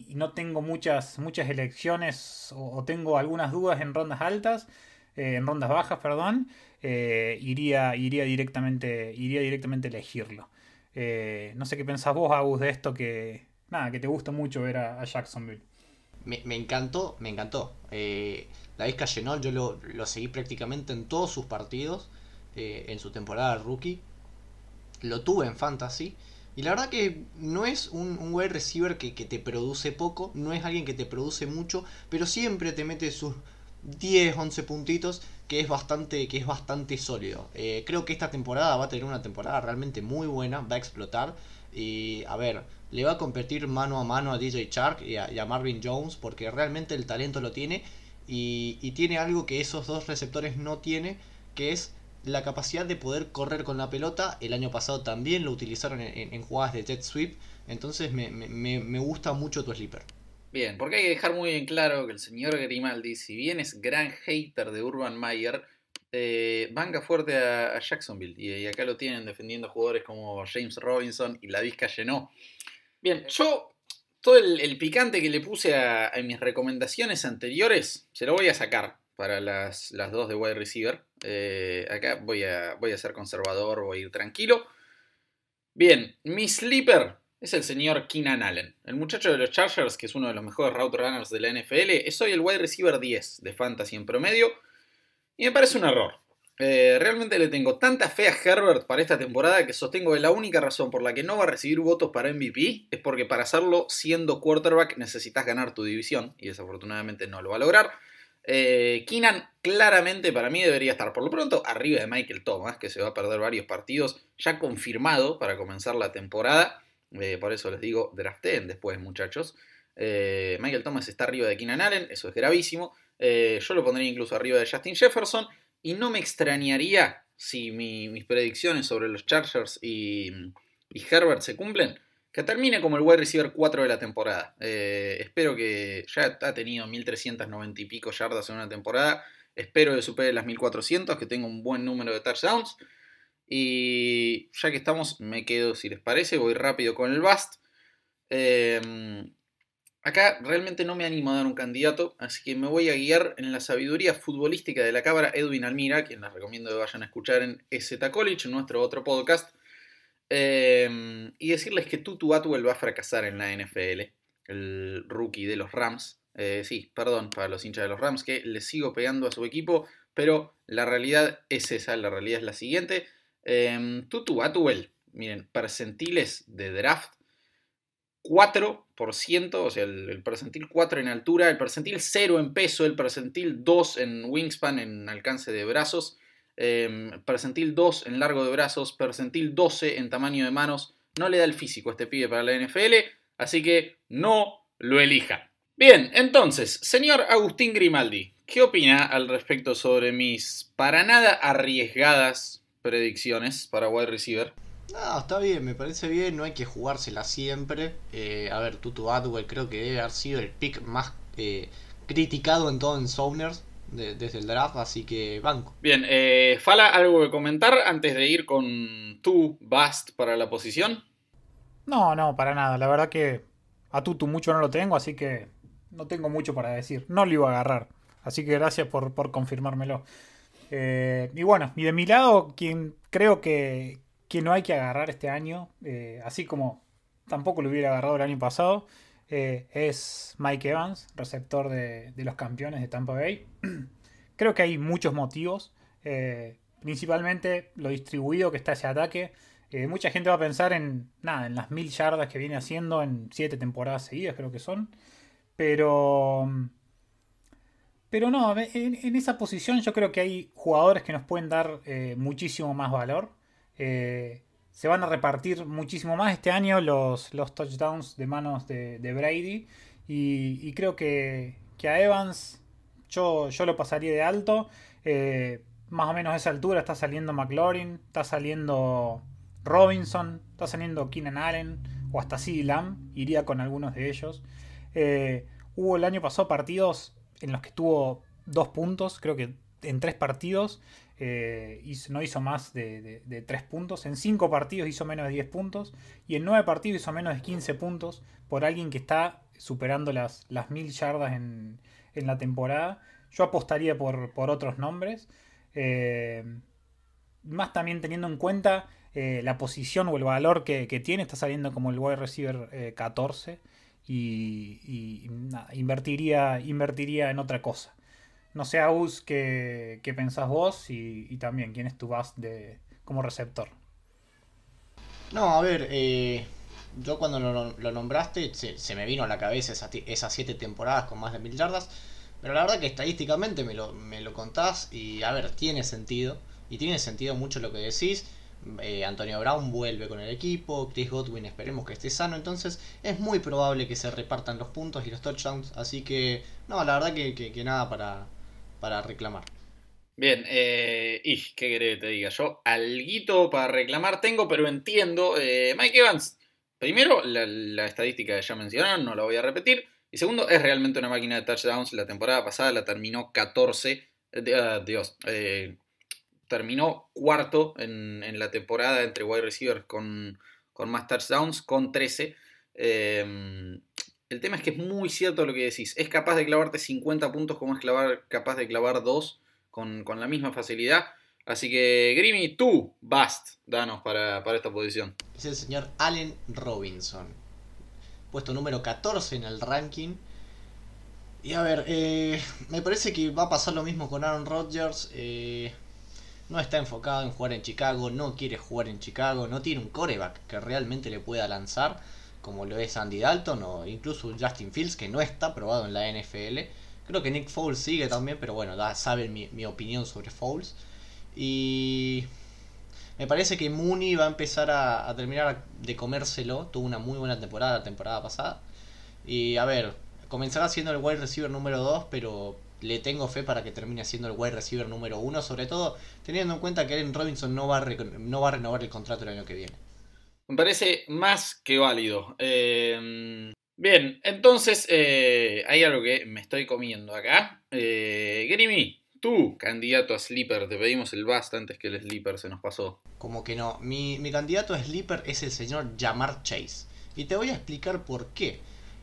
no tengo muchas, muchas elecciones o, tengo algunas dudas en rondas altas, eh, en rondas bajas, perdón, eh, iría, iría, directamente, iría directamente a elegirlo. no sé qué pensás vos, Agus, de esto que, nada, que te gusta mucho ver a, Jacksonville. Me, encantó, me encantó. David Cayenol yo lo, lo seguí prácticamente en todos sus partidos. Eh, en su temporada rookie. Lo tuve en fantasy. Y la verdad que no es un, un wide receiver que, te produce poco, no es alguien que te produce mucho, pero siempre te mete sus 10, 11 puntitos, que es bastante, que es bastante sólido. Eh, creo que esta temporada va a tener una temporada realmente muy buena, va a explotar. Y a ver, le va a competir mano a mano a DJ Shark y a, Marvin Jones, porque realmente el talento lo tiene. Y, y tiene algo que esos dos receptores no tiene, que es la capacidad de poder correr con la pelota. El año pasado también lo utilizaron en, jugadas de jet sweep. Entonces me, gusta mucho tu sleeper. Bien, porque hay que dejar muy bien claro que el señor Grimaldi, si bien es gran hater de Urban Meyer, eh, banca fuerte a, Jacksonville. Y, acá lo tienen defendiendo jugadores como James Robinson y la Vizca llenó. Bien, yo todo el, picante que le puse a, a, mis recomendaciones anteriores se lo voy a sacar para las, dos de wide receiver. Eh, acá voy a, voy a ser conservador, voy a ir tranquilo. Bien, mi sleeper es el señor Keenan Allen. El muchacho de los Chargers, que es uno de los mejores route runners de la NFL. Soy el wide receiver 10 de fantasy en promedio. Y me parece un error. Eh, realmente le tengo tanta fe a Herbert para esta temporada que sostengo que la única razón por la que no va a recibir votos para MVP es porque para hacerlo siendo quarterback necesitas ganar tu división y desafortunadamente no lo va a lograr. Eh, Keenan claramente para mí debería estar por lo pronto arriba de Michael Thomas, que se va a perder varios partidos ya confirmado para comenzar la temporada. Eh, por eso les digo, drafteen después, muchachos. Eh, Michael Thomas está arriba de Keenan Allen, eso es gravísimo. yo lo pondría incluso arriba de Justin Jefferson. Y no me extrañaría si mis predicciones sobre los Chargers y Herbert se cumplen que termine como el wide receiver 4 de la temporada. Eh, espero que ya ha tenido 1390 y pico yardas en una temporada. Espero que supere las 1400, que tenga un buen número de touchdowns. Y ya que estamos, me quedo, si les parece, voy rápido con el Bust. Em, acá realmente no me animo a dar un candidato, así que me voy a guiar en la sabiduría futbolística de la cámara Edwin Almira, quien les recomiendo que vayan a escuchar en EZ College, nuestro otro podcast Em, y decirles que Tutu Atwell va a fracasar en la NFL, el rookie de los Rams. Eh, sí, perdón para los hinchas de los Rams, que le sigo pegando a su equipo, pero la realidad es esa, la realidad es la siguiente. Eh, Tutu Atwell, miren, percentiles de draft, 4%, o sea, el, el, percentil 4 en altura, el percentil 0 en peso, el percentil 2 en wingspan, en alcance de brazos, Em, percentil 2 en largo de brazos, percentil 12 en tamaño de manos. No le da el físico a este pibe para la NFL, así que no lo elija. Bien, entonces, señor Agustín Grimaldi, ¿qué opina al respecto sobre mis para nada arriesgadas predicciones para wide receiver? No, está bien, me parece bien, no hay que jugársela siempre. Eh, a ver, Tutu Atwell creo que debe haber sido el pick más eh, criticado en todo en Desde el draft, así que banco. Bien, eh, Fala, ¿algo que comentar antes de ir con tu Bast para la posición? No, no, para nada. La verdad que a Tutu mucho no lo tengo, así que no tengo mucho para decir. No lo iba a agarrar. Así que gracias por, confirmármelo. Eh, y bueno, y de mi lado, quien creo que, que no hay que agarrar este año, eh, así como tampoco lo hubiera agarrado el año pasado, eh, es Mike Evans, receptor de, los campeones de Tampa Bay. [clears throat] Creo que hay muchos motivos, eh, principalmente lo distribuido que está ese ataque. Eh, mucha gente va a pensar en, nada, en las mil yardas que viene haciendo en siete temporadas seguidas, creo que son. Pero, pero no, en, esa posición yo creo que hay jugadores que nos pueden dar muchísimo más valor se van a repartir muchísimo más este año los, los touchdowns de manos de, Brady. Y, creo que, a Evans yo, yo lo pasaría de alto. Eh, más o menos a esa altura está saliendo McLaurin, está saliendo Robinson, está saliendo Keenan Allen o hasta CD Lamb. Iría con algunos de ellos. Eh, hubo el año pasado partidos en los que tuvo dos puntos, creo que en tres partidos. Eh, no hizo más de, de, 3 puntos. En 5 partidos hizo menos de 10 puntos. Y en 9 partidos hizo menos de 15 puntos por alguien que está superando las, las 1000 yardas en, en, la temporada. Yo apostaría por, por otros nombres. Eh, más también teniendo en cuenta eh, la posición o el valor que, tiene. Está saliendo como el wide receiver 14. Y, invertiría, invertiría en otra cosa. No sé, Aus, qué, qué pensás vos y, también quién es tu base como receptor. No, a ver, eh, yo cuando lo, nombraste se, me vino a la cabeza esas siete temporadas con más de mil yardas. Pero la verdad que estadísticamente me lo, me lo contás y a ver, tiene sentido. Y tiene sentido mucho lo que decís. Eh, Antonio Brown vuelve con el equipo, Chris Godwin esperemos que esté sano, entonces es muy probable que se repartan los puntos y los touchdowns, así que no, la verdad que nada para, para reclamar. Bien, eh, y qué querés que te diga yo, alguito para reclamar tengo, pero entiendo. Eh, Mike Evans, primero, la, estadística que ya mencionaron, no la voy a repetir. Y segundo, es realmente una máquina de touchdowns. La temporada pasada la terminó 14. Eh, ah, Dios, eh, terminó cuarto en, la temporada entre wide receivers con, más touchdowns, con 13. El tema es que es muy cierto lo que decís. Es capaz de clavarte 50 puntos como es capaz de clavar 2 con, la misma facilidad. Así que, Grimmy, tú, Bast, danos para, esta posición. Es el señor Allen Robinson. Puesto número 14 en el ranking. Y a ver, eh, me parece que va a pasar lo mismo con Aaron Rodgers. Eh, no está enfocado en jugar en Chicago, no quiere jugar en Chicago, no tiene un coreback que realmente le pueda lanzar como lo es Andy Dalton o incluso Justin Fields, que no está probado en la NFL. Creo que Nick Foles sigue también, pero bueno, da, saben mi, opinión sobre Foles. Y me parece que Mooney va a empezar a, terminar de comérselo. Tuvo una muy buena temporada la temporada pasada. Y a ver, comenzará siendo el wide receiver número 2, pero le tengo fe para que termine siendo el wide receiver número 1, sobre todo teniendo en cuenta que Allen Robinson no va, no va a renovar el contrato el año que viene. Me parece más que válido. Em, bien, entonces eh, hay algo que me estoy comiendo acá. Eh, Grimmy, tú, candidato a Sleeper, te pedimos el basta antes que el Sleeper se nos pasó. Como que no, mi, mi candidato a Sleeper es el señor Jamar Chase. Y te voy a explicar por qué.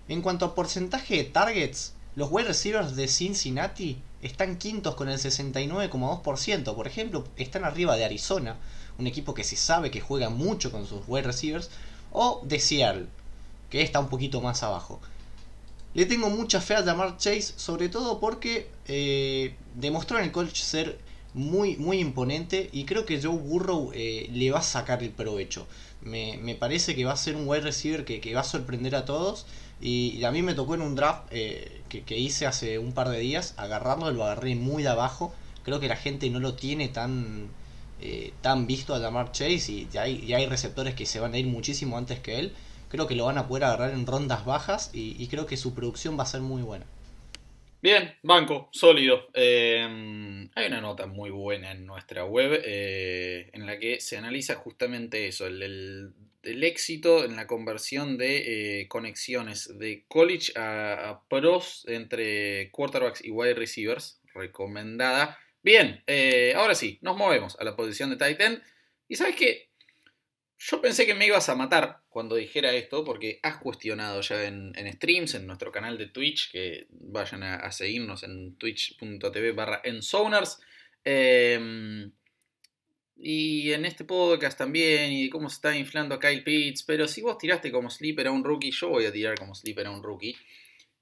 En cuanto a porcentaje de targets, los wide receivers de Cincinnati están quintos con el 69,2%. Por ejemplo, están arriba de Arizona, un equipo que se sabe que juega mucho con sus wide receivers, o de Seattle, que está un poquito más abajo. Le tengo mucha fe a Jamar Chase, sobre todo porque eh, demostró en el college ser muy, muy imponente y creo que Joe Burrow eh, le va a sacar el provecho. Me, parece que va a ser un wide receiver que, va a sorprender a todos. Y, a mí me tocó en un draft eh, que, que, hice hace un par de días agarrarlo, lo agarré muy de abajo. Creo que la gente no lo tiene tan, eh, tan visto a Lamar Chase y ya hay, hay, receptores que se van a ir muchísimo antes que él. Creo que lo van a poder agarrar en rondas bajas y, creo que su producción va a ser muy buena. Bien, banco, sólido. Eh, hay una nota muy buena en nuestra web eh, en la que se analiza justamente eso, el, éxito en la conversión de conexiones de college a, pros entre quarterbacks y wide receivers, recomendada Bien, eh, ahora sí, nos movemos a la posición de Titan. Y sabes qué, yo pensé que me ibas a matar cuando dijera esto, porque has cuestionado ya en, streams, en nuestro canal de Twitch, que vayan a, seguirnos en twitch.tv barra. Em, y en este podcast también, y cómo se está inflando Kyle Pitts. Pero si vos tiraste como sleeper a un rookie, yo voy a tirar como sleeper a un rookie.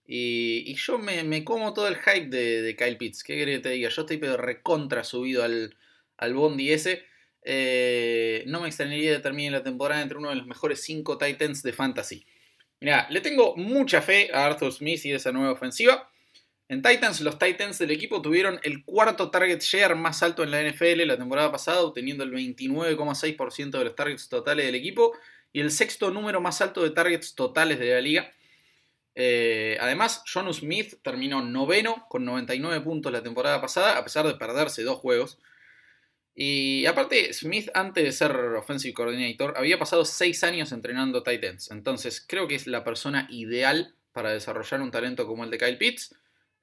Y, yo me, como todo el hype de, Kyle Pitts. ¿Qué querés que te diga? Yo estoy pero recontra subido al, al Bondi ese. Eh, no me extrañaría de termine la temporada entre uno de los mejores 5 Titans de Fantasy. Mira, le tengo mucha fe a Arthur Smith y esa nueva ofensiva. En Titans, los Titans del equipo tuvieron el cuarto target share más alto en la NFL la temporada pasada, obteniendo el 29,6% de los targets totales del equipo y el sexto número más alto de targets totales de la liga. Eh, además, John Smith terminó noveno con 99 puntos la temporada pasada, a pesar de perderse dos juegos. Y aparte, Smith, antes de ser offensive coordinator, había pasado seis años entrenando Titans. Entonces, creo que es la persona ideal para desarrollar un talento como el de Kyle Pitts.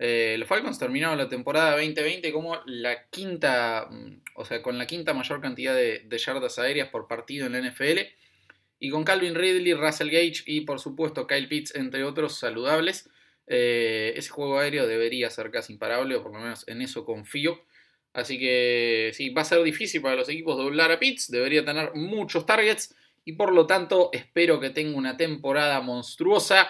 Eh, los Falcons terminaron la temporada 2020 como la quinta, mm, o sea, con la quinta mayor cantidad de, yardas aéreas por partido en la NFL. Y con Calvin Ridley, Russell Gage y por supuesto Kyle Pitts, entre otros saludables. Eh, ese juego aéreo debería ser casi imparable, o por lo menos en eso confío. Así que sí, va a ser difícil para los equipos doblar a Pitts, debería tener muchos targets y por lo tanto espero que tenga una temporada monstruosa.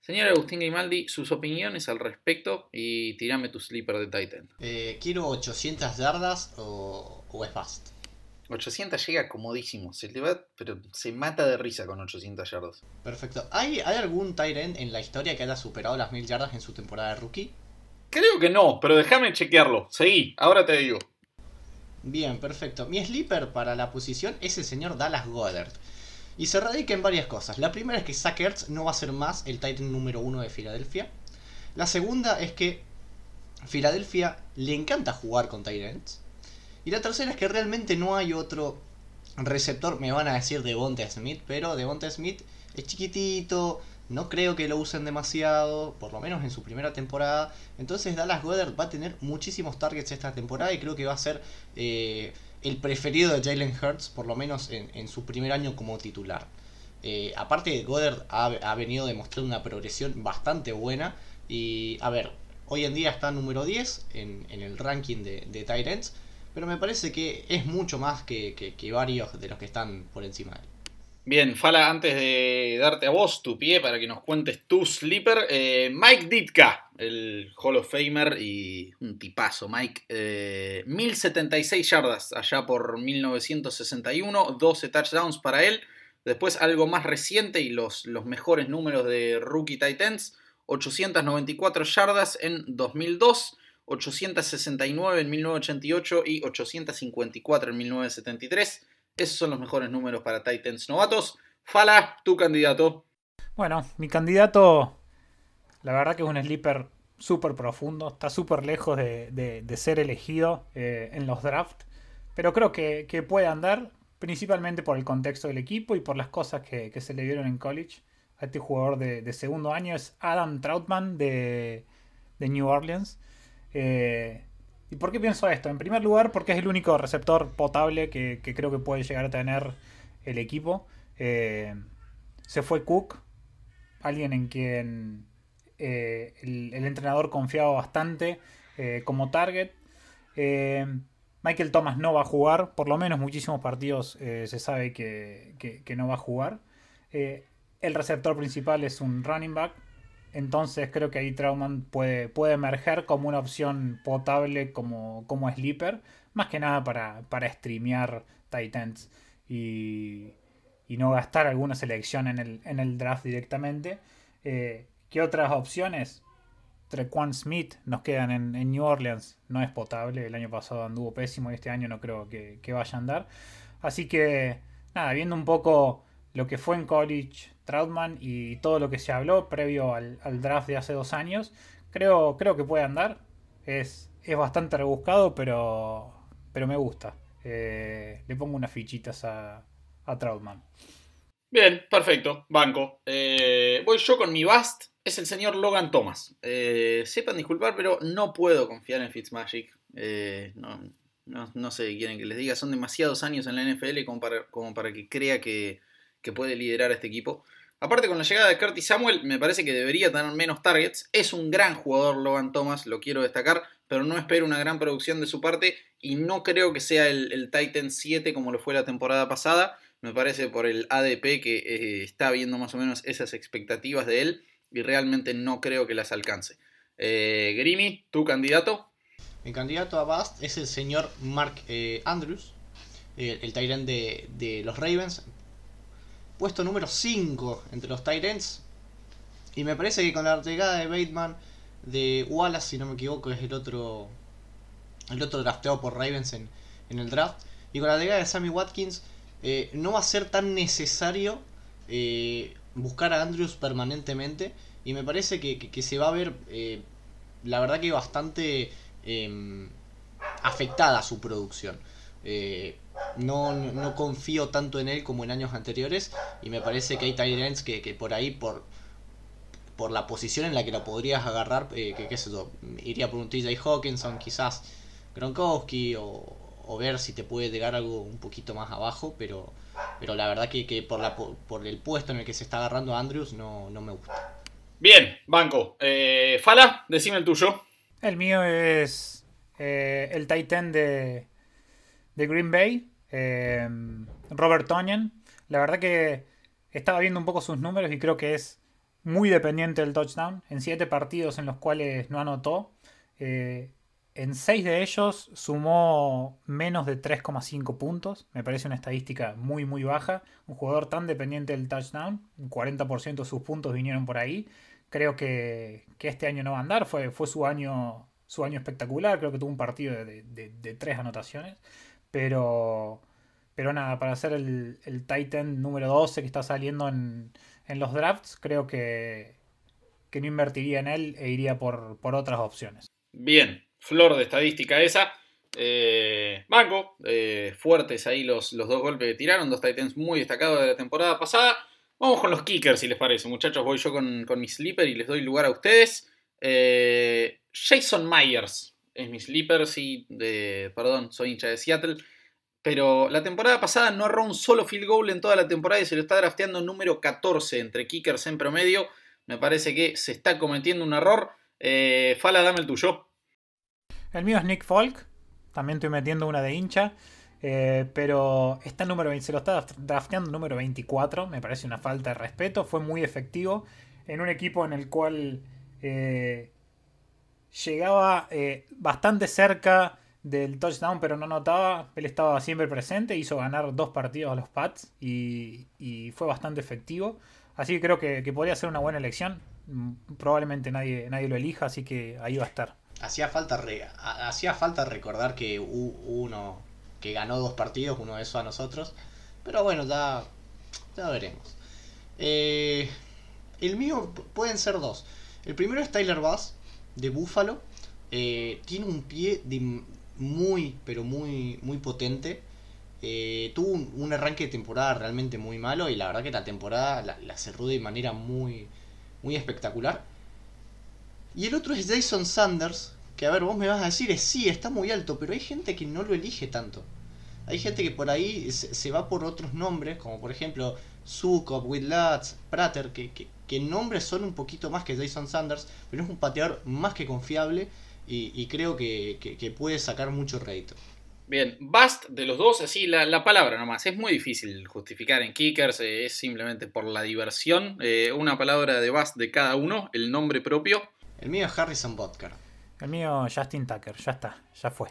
Señor Agustín Grimaldi, sus opiniones al respecto y tirame tu sleeper de Titan. Eh, quiero 800 yardas o, o es fast. 800 llega comodísimo, se le va, pero se mata de risa con 800 yardas. Perfecto. ¿Hay, ¿Hay algún Tyrant en la historia que haya superado las 1000 yardas en su temporada de rookie? Creo que no, pero déjame chequearlo. Seguí, ahora te digo. Bien, perfecto. Mi sleeper para la posición es el señor Dallas Goddard. Y se radica en varias cosas. La primera es que Zach no va a ser más el Titan número uno de Filadelfia. La segunda es que Filadelfia le encanta jugar con Titans. Y la tercera es que realmente no hay otro receptor, me van a decir Devonta Smith, pero Devonta Smith es chiquitito, no creo que lo usen demasiado, por lo menos en su primera temporada. Entonces Dallas Goddard va a tener muchísimos targets esta temporada y creo que va a ser eh, el preferido de Jalen Hurts, por lo menos en, su primer año como titular. Eh, aparte, Goddard ha, venido demostrando una progresión bastante buena. Y a ver, hoy en día está número 10 en, el ranking de, de Tyrants. Pero me parece que es mucho más que, que, varios de los que están por encima de él. Bien, Fala, antes de darte a vos tu pie para que nos cuentes tu sleeper, eh, Mike Ditka, el Hall of Famer y un tipazo, Mike. Eh, 1076 yardas allá por 1961, 12 touchdowns para él. Después algo más reciente y los, los mejores números de Rookie Titans, 894 yardas en 2002. 869 en 1988 y 854 en 1973. Esos son los mejores números para Titans novatos. Fala, tu candidato. Bueno, mi candidato, la verdad que es un sleeper súper profundo, está súper lejos de, ser elegido eh, en los drafts, pero creo que, puede andar, principalmente por el contexto del equipo y por las cosas que, se le dieron en college a este jugador de, segundo año, es Adam Troutman de, de New Orleans. Eh, ¿Y por qué pienso esto? En primer lugar, porque es el único receptor potable que, creo que puede llegar a tener el equipo. Eh, se fue Cook, alguien en quien eh, el, entrenador confiaba bastante como target. Michael Thomas no va a jugar, por lo menos muchísimos partidos se sabe que, que, no va a jugar. el receptor principal es un running back, entonces creo que ahí Trauman puede, puede emerger como una opción potable como, como sleeper. Más que nada para, para streamear Titans y, y no gastar alguna selección en el, en el draft directamente. Eh, ¿Qué otras opciones? Trequan Smith nos quedan en, New Orleans. No es potable. El año pasado anduvo pésimo y este año no creo que, que vaya a andar. Así que, nada, viendo un poco lo que fue en college Troutman y todo lo que se habló previo al, draft de hace dos años, creo, creo que puede andar. Es, es bastante rebuscado, pero, pero me gusta. Eh, le pongo unas fichitas a, a Troutman. Bien, perfecto, banco. Eh, voy yo con mi bust, es el señor Logan Thomas. Eh, sepan disculpar, pero no puedo confiar en Fitzmagic. no, no, sé, quieren que les diga, son demasiados años en la NFL como para, como para que crea que, que puede liderar a este equipo. Aparte con la llegada de Curtis Samuel, me parece que debería tener menos targets. Es un gran jugador Logan Thomas, lo quiero destacar, pero no espero una gran producción de su parte y no creo que sea el, Titan 7 como lo fue la temporada pasada. Me parece por el ADP que eh, está viendo más o menos esas expectativas de él y realmente no creo que las alcance. Eh, Grimy, tu candidato. Mi candidato a Bast es el señor Mark eh, Andrews, el, el Tyrant de, los Ravens puesto número 5 entre los Tyrants. Y me parece que con la llegada de Bateman, de Wallace, si no me equivoco, es el otro el otro drafteado por Ravens en, el draft. Y con la llegada de Sammy Watkins, eh, no va a ser tan necesario eh, buscar a Andrews permanentemente. Y me parece que, se va a ver, eh, la verdad que bastante em, afectada su producción. No, no, confío tanto en él como en años anteriores y me parece que hay Tyrants que, que por ahí, por por la posición en la que lo podrías agarrar, eh, que qué sé yo, iría por un TJ Hawkinson, quizás Gronkowski, o, o, ver si te puede llegar algo un poquito más abajo, pero, pero la verdad que, que por, la, por el puesto en el que se está agarrando Andrews no, no me gusta. Bien, banco. Eh, Fala, decime el tuyo. El mío es eh, el Titan de, de Green Bay, eh, Robert Tonyan. La verdad que estaba viendo un poco sus números y creo que es muy dependiente del touchdown. En siete partidos en los cuales no anotó, eh, en seis de ellos sumó menos de 3,5 puntos. Me parece una estadística muy, muy baja. Un jugador tan dependiente del touchdown, un 40% de sus puntos vinieron por ahí. Creo que, que, este año no va a andar. Fue, fue su, año, su año espectacular. Creo que tuvo un partido de, de, de tres anotaciones. Pero, pero nada, para ser el, el Titan número 12 que está saliendo en, en los drafts, creo que, que, no invertiría en él e iría por, por otras opciones. Bien, flor de estadística esa. Eh, banco, eh, fuertes ahí los, los, dos golpes que tiraron, dos Titans muy destacados de la temporada pasada. Vamos con los kickers, si les parece, muchachos. Voy yo con, con mi sleeper y les doy lugar a ustedes. Eh, Jason Myers es mi sleeper, sí, de, perdón, soy hincha de Seattle. Pero la temporada pasada no erró un solo field goal en toda la temporada y se lo está drafteando número 14 entre kickers en promedio. Me parece que se está cometiendo un error. Eh, Fala, dame el tuyo. El mío es Nick Folk. También estoy metiendo una de hincha. Eh, pero está número 20, se lo está drafteando número 24. Me parece una falta de respeto. Fue muy efectivo en un equipo en el cual eh, llegaba eh, bastante cerca del touchdown, pero no notaba. Él estaba siempre presente. Hizo ganar dos partidos a los Pats y, fue bastante efectivo. Así que creo que, podría ser una buena elección. Probablemente nadie, nadie lo elija, así que ahí va a estar. Hacía falta, hacía falta recordar que uno que ganó dos partidos, uno de esos a nosotros. Pero bueno, ya, ya veremos. Eh, el mío pueden ser dos. El primero es Tyler Bass, de Buffalo. Eh, tiene un pie muy, pero muy, muy potente. Eh, tuvo un, arranque de temporada realmente muy malo y la verdad que la temporada la, cerró de manera muy, muy espectacular. Y el otro es Jason Sanders, que a ver, vos me vas a decir, es sí, está muy alto, pero hay gente que no lo elige tanto. Hay gente que por ahí se, va por otros nombres, como por ejemplo Sukov, Whitlatz, Prater, que, que, que nombres son un poquito más que Jason Sanders, pero es un pateador más que confiable y, y creo que, que, puede sacar mucho rédito. Bien, Bast de los dos, así la, la, palabra nomás, es muy difícil justificar en Kickers, eh, es simplemente por la diversión. Eh, una palabra de Bast de cada uno, el nombre propio. El mío es Harrison Butker. El mío Justin Tucker, ya está, ya fue.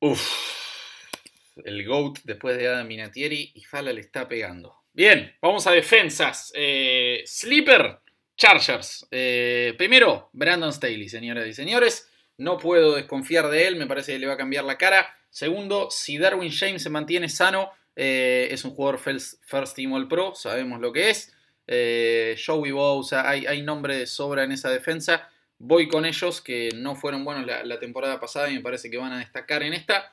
Uf, el GOAT después de Adam Minatieri y Fala le está pegando. Bien, vamos a defensas. Eh, Sleeper, Chargers. Eh, primero, Brandon Staley, señoras y señores. No puedo desconfiar de él, me parece que le va a cambiar la cara. Segundo, si Darwin James se mantiene sano, eh, es un jugador first, Team All Pro, sabemos lo que es. Eh, Joey Bosa, hay, hay nombre de sobra en esa defensa. Voy con ellos, que no fueron buenos la, temporada pasada y me parece que van a destacar en esta.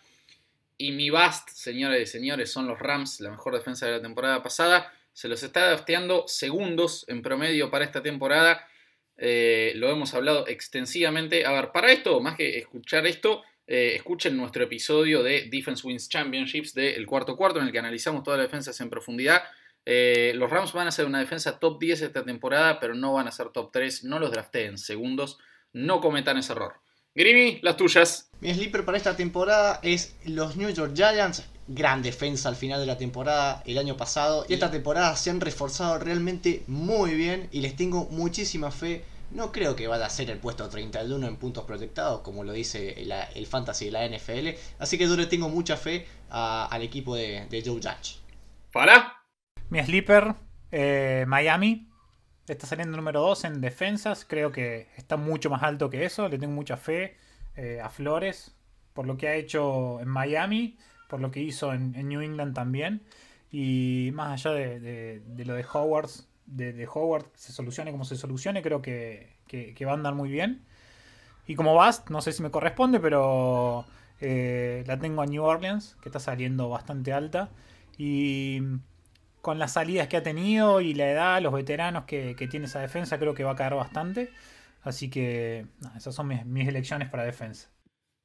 Y mi bast, señores y señores, son los Rams, la mejor defensa de la temporada pasada. Se los está drafteando segundos en promedio para esta temporada. Eh, lo hemos hablado extensivamente. A ver, para esto, más que escuchar esto, eh, escuchen nuestro episodio de Defense Wins Championships del cuarto cuarto, en el que analizamos todas las defensas en profundidad. Eh, los Rams van a ser una defensa top 10 esta temporada, pero no van a ser top 3. No los drafteen segundos. No cometan ese error. Grimy, las tuyas. Mi sleeper para esta temporada es los New York Giants. Gran defensa al final de la temporada el año pasado. Y esta temporada se han reforzado realmente muy bien y les tengo muchísima fe. No creo que vaya a ser el puesto 31 en puntos proyectados, como lo dice la, el fantasy de la NFL. Así que yo le tengo mucha fe a, al equipo de, de Joe Judge. ¿Para? Mi sleeper, eh, Miami. Está saliendo número 2 en defensas. Creo que está mucho más alto que eso. Le tengo mucha fe eh, a Flores. Por lo que ha hecho en Miami. Por lo que hizo en, New England también. Y más allá de lo de Howard. De, de, Howard se solucione como se solucione. Creo que, que, que va a andar muy bien. Y como Bast, no sé si me corresponde. Pero eh, la tengo a New Orleans. Que está saliendo bastante alta. Y con las salidas que ha tenido y la edad, los veteranos que, tiene esa defensa, creo que va a caer bastante. Así que esas son mis, elecciones para defensa.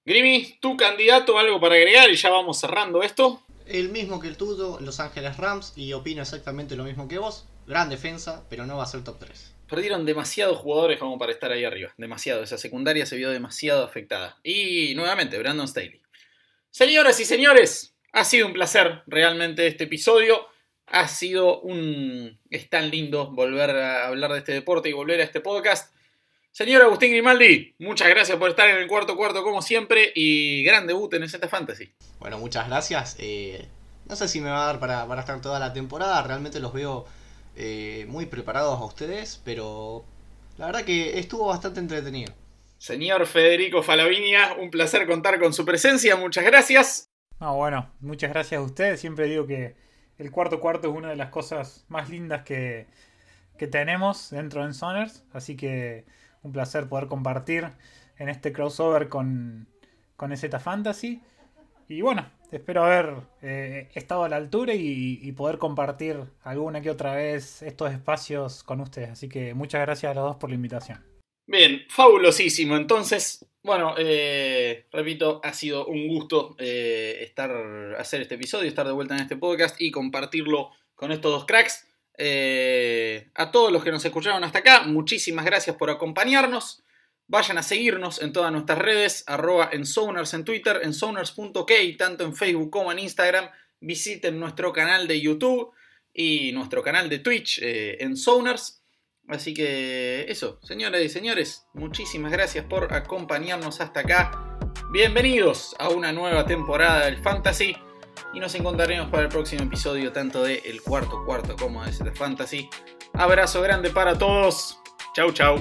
Grimy, tu candidato, algo para agregar y ya vamos cerrando esto. El mismo que el tuyo, Los Ángeles Rams, y opino exactamente lo mismo que vos. Gran defensa, pero no va a ser top 3. Perdieron demasiados jugadores como para estar ahí arriba. Demasiado. Esa secundaria se vio demasiado afectada. Y nuevamente, Brandon Staley. Señoras y señores, ha sido un placer realmente este episodio. Ha sido un... Es tan lindo volver a hablar de este deporte y volver a este podcast. Señor Agustín Grimaldi, muchas gracias por estar en el cuarto cuarto como siempre y gran debut en Z Fantasy. Bueno, muchas gracias. Eh, no sé si me va a dar para, estar toda la temporada, realmente los veo eh, muy preparados a ustedes, pero la verdad que estuvo bastante entretenido. Señor Federico Falavinia, un placer contar con su presencia, muchas gracias. Ah, bueno, muchas gracias a ustedes. Siempre digo que el cuarto cuarto es una de las cosas más lindas que, que tenemos dentro de Soners, así que un placer poder compartir en este crossover con, con EZ Fantasy. Y bueno, espero haber eh, estado a la altura y, poder compartir alguna que otra vez estos espacios con ustedes. Así que muchas gracias a los dos por la invitación. Bien, fabulosísimo. Entonces, bueno, eh, repito, ha sido un gusto eh, estar, hacer este episodio, estar de vuelta en este podcast y compartirlo con estos dos cracks. Eh, a todos los que nos escucharon hasta acá, muchísimas gracias por acompañarnos. Vayan a seguirnos en todas nuestras redes, arroba en en Twitter, en tanto en Facebook como en Instagram. Visiten nuestro canal de YouTube y nuestro canal de Twitch en Sonars. Así que eso, señoras y señores, muchísimas gracias por acompañarnos hasta acá. Bienvenidos a una nueva temporada del Fantasy y nos encontraremos para el próximo episodio tanto de El Cuarto Cuarto como de The Fantasy. Abrazo grande para todos. Chau chau.